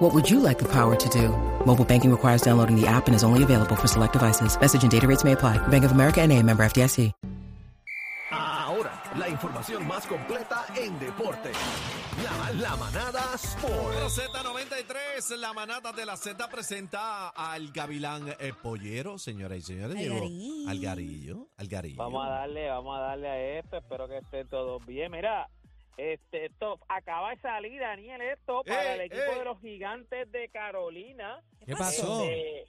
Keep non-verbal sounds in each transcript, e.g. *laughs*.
What would you like the power to do? Mobile banking requires downloading the app and is only available for select devices. Message and data rates may apply. Bank of America and a member FDIC. Ahora, la información más completa en deporte. La, la manada Sport. Z93, la manata de la Z presenta al Gavilán eh, Pollero, señoras y señores. Llegó Algarillo. Algarillo. Algarillo. Vamos a darle, vamos a darle a esto, espero que estén todos bien. Mira, este, esto acaba de salir, Daniel, esto para ¡Ey, el equipo de los gigantes de Carolina. ¿Qué pasó? Este,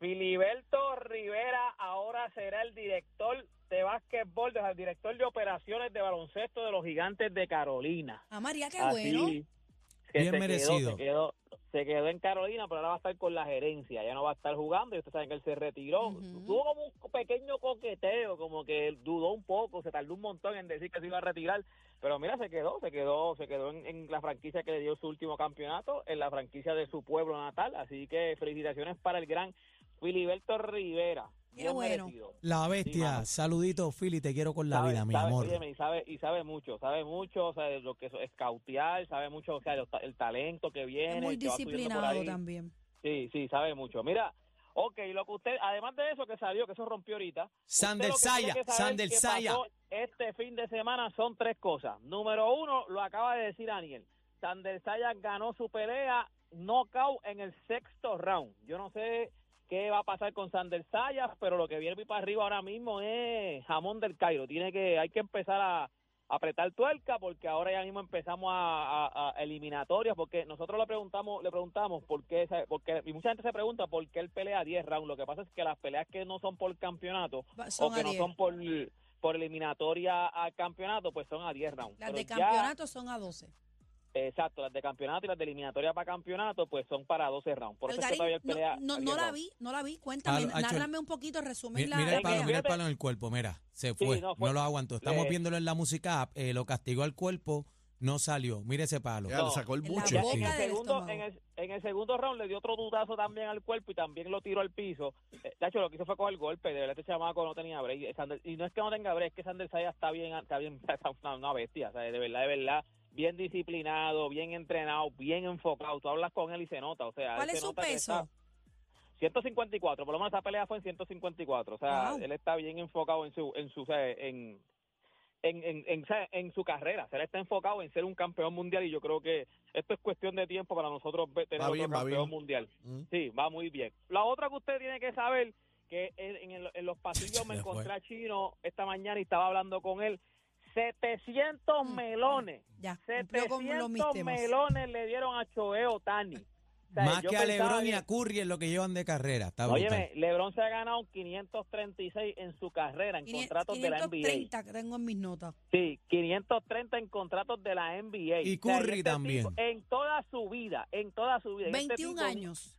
Filiberto Rivera ahora será el director de básquetbol, de- el director de operaciones de baloncesto de los gigantes de Carolina. Ah, María, qué Así bueno. que Bien se merecido. Quedó, se, quedó, se quedó en Carolina, pero ahora va a estar con la gerencia. Ya no va a estar jugando y ustedes saben que él se retiró. Tuvo como un pequeño coqueteo, como que dudó un poco, se tardó un montón en decir que se iba a retirar. Pero mira, se quedó, se quedó, se quedó en, en la franquicia que le dio su último campeonato, en la franquicia de su pueblo natal. Así que felicitaciones para el gran Filiberto Rivera. Qué Bien bueno. merecido. La Sí, bestia, mano. saludito, Philly, te quiero con la Sabe- vida, mi sabe- amor. óyeme, y sabe y sabe mucho, sabe mucho, o sea, lo que es escautear, sabe mucho, o sea, el talento que viene, Es muy disciplinado también. Sí, sí, sabe mucho. Mira, ok, lo que usted, además de eso que salió, que eso rompió ahorita. Sander lo que tiene Saya, Sander Saya. Este fin de semana son tres cosas. Número uno, lo acaba de decir Daniel. Sander Saya ganó su pelea knockout en el sexto round. Yo no sé qué va a pasar con Sander Sayas, pero lo que viene para arriba ahora mismo es jamón del Cairo. Tiene que, hay que empezar a apretar tuerca porque ahora ya mismo empezamos a, a- a eliminatorias porque nosotros le preguntamos le preguntamos por qué porque y mucha gente se pregunta por qué él pelea 10 rounds lo que pasa es que las peleas que no son por campeonato o que a no 10. son por por eliminatoria al campeonato pues son a 10 rounds Las Pero de ya- campeonato son a 12. Exacto las de campeonato y las de eliminatoria para campeonato pues son para 12 rounds por eso es que Algarín, todavía él no, pelea no, a no 10 la vi, no la vi. Cuéntame, nárrame un poquito, resumir Mi- la Mira el palo, mira el palo en el cuerpo, mira, se fue, no, no, fue- lo aguantó. Estamos le- viéndolo en la música app, eh, lo castigó al cuerpo, no salió. Mire ese palo. Ya, No. le sacó el buche. En, el segundo, en, el, en el segundo round le dio otro dudazo también al cuerpo y también lo tiró al piso. Eh, De hecho, lo que hizo fue coger el golpe. De verdad, este chamaco no tenía break. Eh, Sander- y no es que no tenga break, es que Sander Saya está bien, está bien, *laughs* está una, una bestia. O sea, de verdad, de verdad, bien disciplinado, bien entrenado, bien enfocado. Tú hablas con él y se nota. O sea, ¿Cuál él es se su nota peso? está- 154, por lo menos esa pelea fue en 154. O sea, Wow. él está bien enfocado en su, en su, en, en, en, en, en su carrera. O sea, él está enfocado en ser un campeón mundial y yo creo que esto es cuestión de tiempo para nosotros ver- tener va campeón bien. mundial. Mm. Sí, va muy bien. La otra que usted tiene que saber que en, en el- en los *laughs* pasillos me Se fue. encontré a Chino esta mañana y estaba hablando con él. 700 Mm, melones. Ya, los mis 700 temas. melones le dieron a Choeo Tani. O sea, Más que a LeBron y a Curry en lo que llevan de carrera. Está brutal. Óyeme, LeBron se ha ganado 536 en su carrera en 500 contratos de la NBA. 530 que tengo en mis notas. Sí, 530 en contratos de la NBA. Y O sea, Curry este también. tipo, en toda su vida, en toda su vida. Y este 21 tipo, años.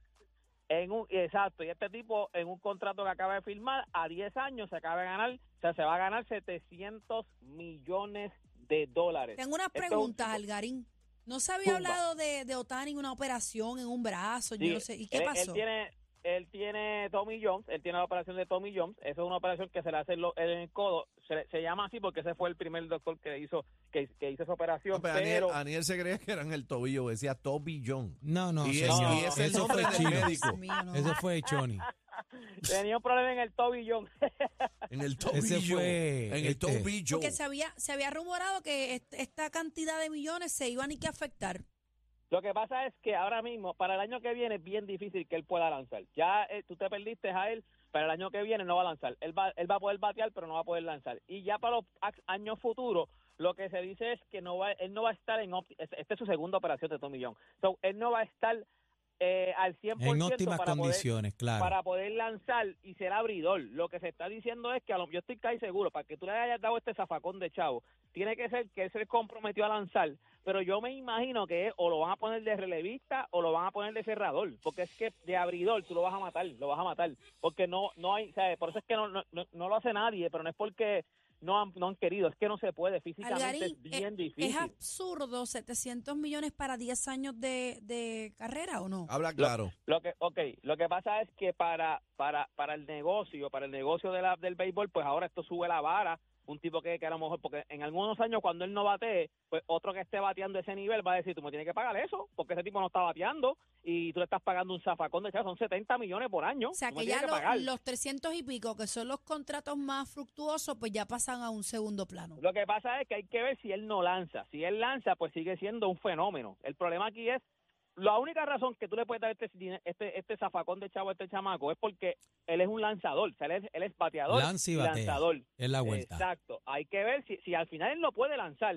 En un, exacto, y este tipo en un contrato que acaba de firmar, a 10 años se acaba de ganar, o sea, se va a ganar 700 millones de dólares. Tengo unas Esto es un preguntas, Algarín. ¿No se había Zumba. hablado de, de Otani en una operación en un brazo? Sí, yo no sé. ¿Y qué él, él pasó? tiene, él tiene Tommy Jones, él tiene la operación de Tommy Jones, eso es una operación que se le hace en, lo- en el codo, se, se llama así porque ese fue el primer doctor que hizo que, que hizo esa operación, No, pero pero... Aniel, Aniel se creía que eran el tobillo, decía Toby John. No, no, Y señor. y es el Eso nombre fue del médico. Dios mío, no. Eso fue Choni. *laughs* Tenía un problema en el Tommy Jones. *laughs* En el tobillo. Ese fue, En el este, tobillo. Porque se había, se había rumorado que est- esta cantidad de millones se iban y que afectar. Lo que pasa es que ahora mismo, para el año que viene, es bien difícil que él pueda lanzar. Ya eh, tú te perdiste a él, para el año que viene no va a lanzar. Él va, él va a poder batear, pero no va a poder lanzar. Y ya para los años futuros, lo que se dice es que no va, él no va a estar en... Este es su segunda operación de Tommy John. So, él no va a estar eh, al 100% En óptimas para poder, condiciones, claro. para poder lanzar y ser abridor. Lo que se está diciendo es que a lo, yo estoy casi seguro, para que tú le hayas dado este zafacón de chavo, tiene que ser que él se comprometió a lanzar, pero yo me imagino que o lo van a poner de relevista o lo van a poner de cerrador, porque es que de abridor tú lo vas a matar, lo vas a matar, porque no no hay, o sea, por eso es que no, no, no- no lo hace nadie, pero no es porque no han, no han querido, es que no se puede, físicamente Algarín, es bien eh, difícil. ¿Es absurdo 700 millones para 10 años de, de carrera o no? Habla claro. Lo que, okay, lo que pasa es que para, para, para el negocio, para el negocio de la, del béisbol, pues ahora esto sube la vara. Un tipo que, que a lo mejor, porque en algunos años cuando él no batee, pues otro que esté bateando ese nivel va a decir, tú me tienes que pagar eso, porque ese tipo no está bateando y tú le estás pagando un zafacón de chavo, son 70 millones por año. O sea, que ya lo- los 300 y pico, que son los contratos más fructuosos, pues ya pasan a un segundo plano. Lo que pasa es que hay que ver si él no lanza. Si él lanza, pues sigue siendo un fenómeno. El problema aquí es, la única razón que tú le puedes dar este, este, este zafacón de chavo a este chamaco es porque él es un lanzador, o sea, él es, él es bateador Lanza y batea. lanzador. Es la vuelta. Exacto. Hay que ver si, si al final él no puede lanzar.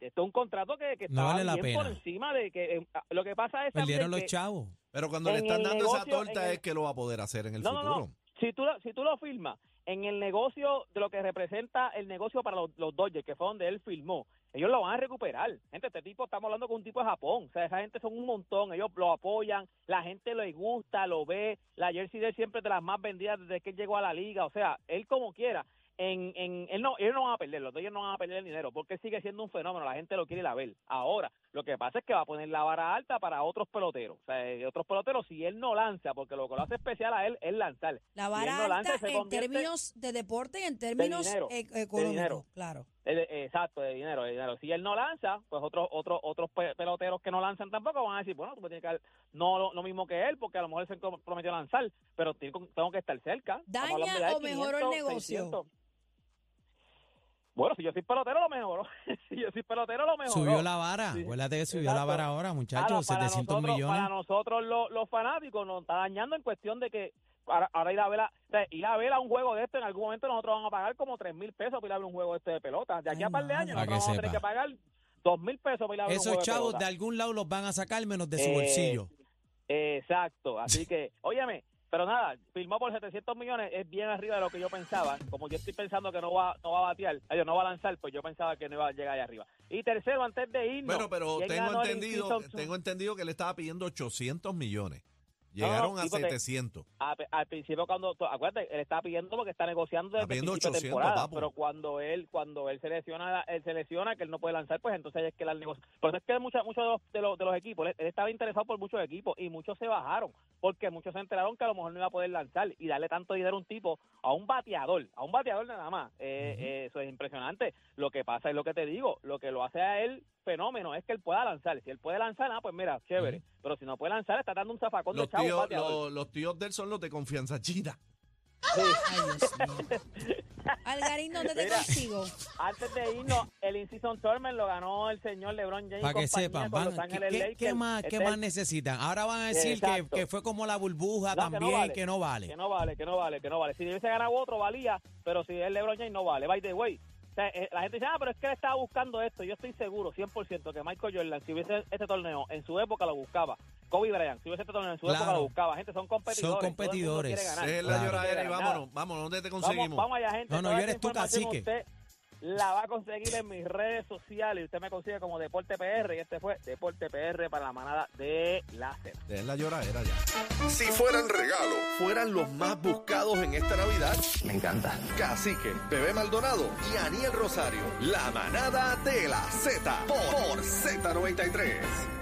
Esto es un contrato que, que No está vale la bien por encima de que eh, lo que pasa es Perdieron los que- chavos. Pero cuando le están dando esa torta el- es que lo va a poder hacer en el no, no, futuro. no. Si tú, lo- si tú lo firmas en el negocio de lo que representa el negocio para los, los Dodgers, que fue donde él firmó, ellos lo van a recuperar. Gente, este tipo, estamos hablando con un tipo de Japón. O sea, esa gente son un montón. Ellos lo apoyan, la gente le gusta, lo ve. La jersey de él siempre es de las más vendidas desde que él llegó a la liga. O sea, él como quiera. En, en, él no, ellos no van a perder, los Dodgers no van a perder el dinero, porque sigue siendo un fenómeno, la gente lo quiere ir a ver. Ahora, lo que pasa es que va a poner la vara alta para otros peloteros. O sea, eh, otros peloteros, si él no lanza, porque lo que lo hace especial a él es lanzar. La Si vara él no lanza, alta en términos de deporte y en términos e- de económicos, dinero. claro. Eh, Exacto, de dinero, de dinero. Si él no lanza, pues otros otros otros pe- peloteros que no lanzan tampoco van a decir, bueno, tú me tienes que dar no lo, lo mismo que él, porque a lo mejor se prometió lanzar, pero tengo, que estar cerca. ¿Daña o mejoró el 500, negocio? 600. Bueno, si yo soy pelotero, lo mejoró. *laughs* si yo soy pelotero, lo mejoró. Subió la vara. Sí, Acuérdate que subió la vara ahora, Claro, muchachos. para 700 nosotros, millones. Para nosotros los, los fanáticos nos está dañando en cuestión de que ahora, ahora ir a ver a, o sea, ir a ver a un juego de esto en algún momento nosotros vamos a pagar como tres mil pesos para ir a ver un juego de este de pelota. De aquí Ay, a par de años nosotros vamos a tener que pagar dos mil pesos para ir a ver un Esos juego chavos de de pelota. algún lado los van a sacar menos de su Eh, bolsillo. Exacto, así que, óyeme, pero nada, firmó por 700 millones, es bien arriba de lo que yo pensaba. Como yo estoy pensando que no va, no va a batear, eh, no va a lanzar, pues yo pensaba que no iba a llegar ahí arriba. Y tercero, antes de irnos. Bueno, pero ¿quién tengo entendido, tengo entendido que le estaba pidiendo 800 millones. Llegaron no, a sí, porque- 700. a- al principio cuando acuérdate él está pidiendo porque está negociando desde Está el pidiendo principio de 800, temporada papo. pero cuando él cuando él selecciona él selecciona que él no puede lanzar pues entonces es que el negocio por eso es que muchos muchos de los, de los de los equipos él, él estaba interesado por muchos equipos y muchos se bajaron porque muchos se enteraron que a lo mejor no iba a poder lanzar y darle tanto dinero a un tipo a un bateador a un bateador nada más. Eh, eh, eso es impresionante. Lo que pasa es lo que te digo lo que lo hace a él fenómeno es que él pueda lanzar. Si él puede lanzar ah, pues mira chévere. Pero si no puede lanzar está dando un zafacón de Los un tíos, los, los tíos de él son los de confianza china. Ay, Dios mío. Algarín, ¿dónde te Mira. consigo? Antes de irnos, el In-Season Tournament lo ganó el señor LeBron James. Para que sepan, van, ¿qué, qué- Lakers. qué más, Este qué es más necesitan? Ahora van a decir que, que fue como la burbuja No, que no también, vale. que no vale. Que no vale, que no vale, que no vale. Si hubiese ganado otro, valía, pero si es LeBron James, no vale. By the way. O sea, eh, la gente dice, ah, pero es que él estaba buscando esto. Yo estoy seguro, 100%, que Michael Jordan, si hubiese este torneo en su época, lo buscaba. Kobe Bryant, si hubiese torneo en su Claro. época, lo buscaba. Gente, son competidores. Son competidores. ganar, Es la lloradera y vámonos, vámonos, ¿dónde te conseguimos? vamos allá, gente. No, no, yo eres tú, cacique. Usted la va a conseguir en mis redes sociales. Usted me consigue como Deporte PR. Y este fue Deporte PR para la manada de láser. Es la lloradera ya. Si fueran regalo, fueran los más buscados en esta Navidad. Me encanta. Cacique, Bebé Maldonado y Aniel Rosario. La manada de la Z por, por Z93.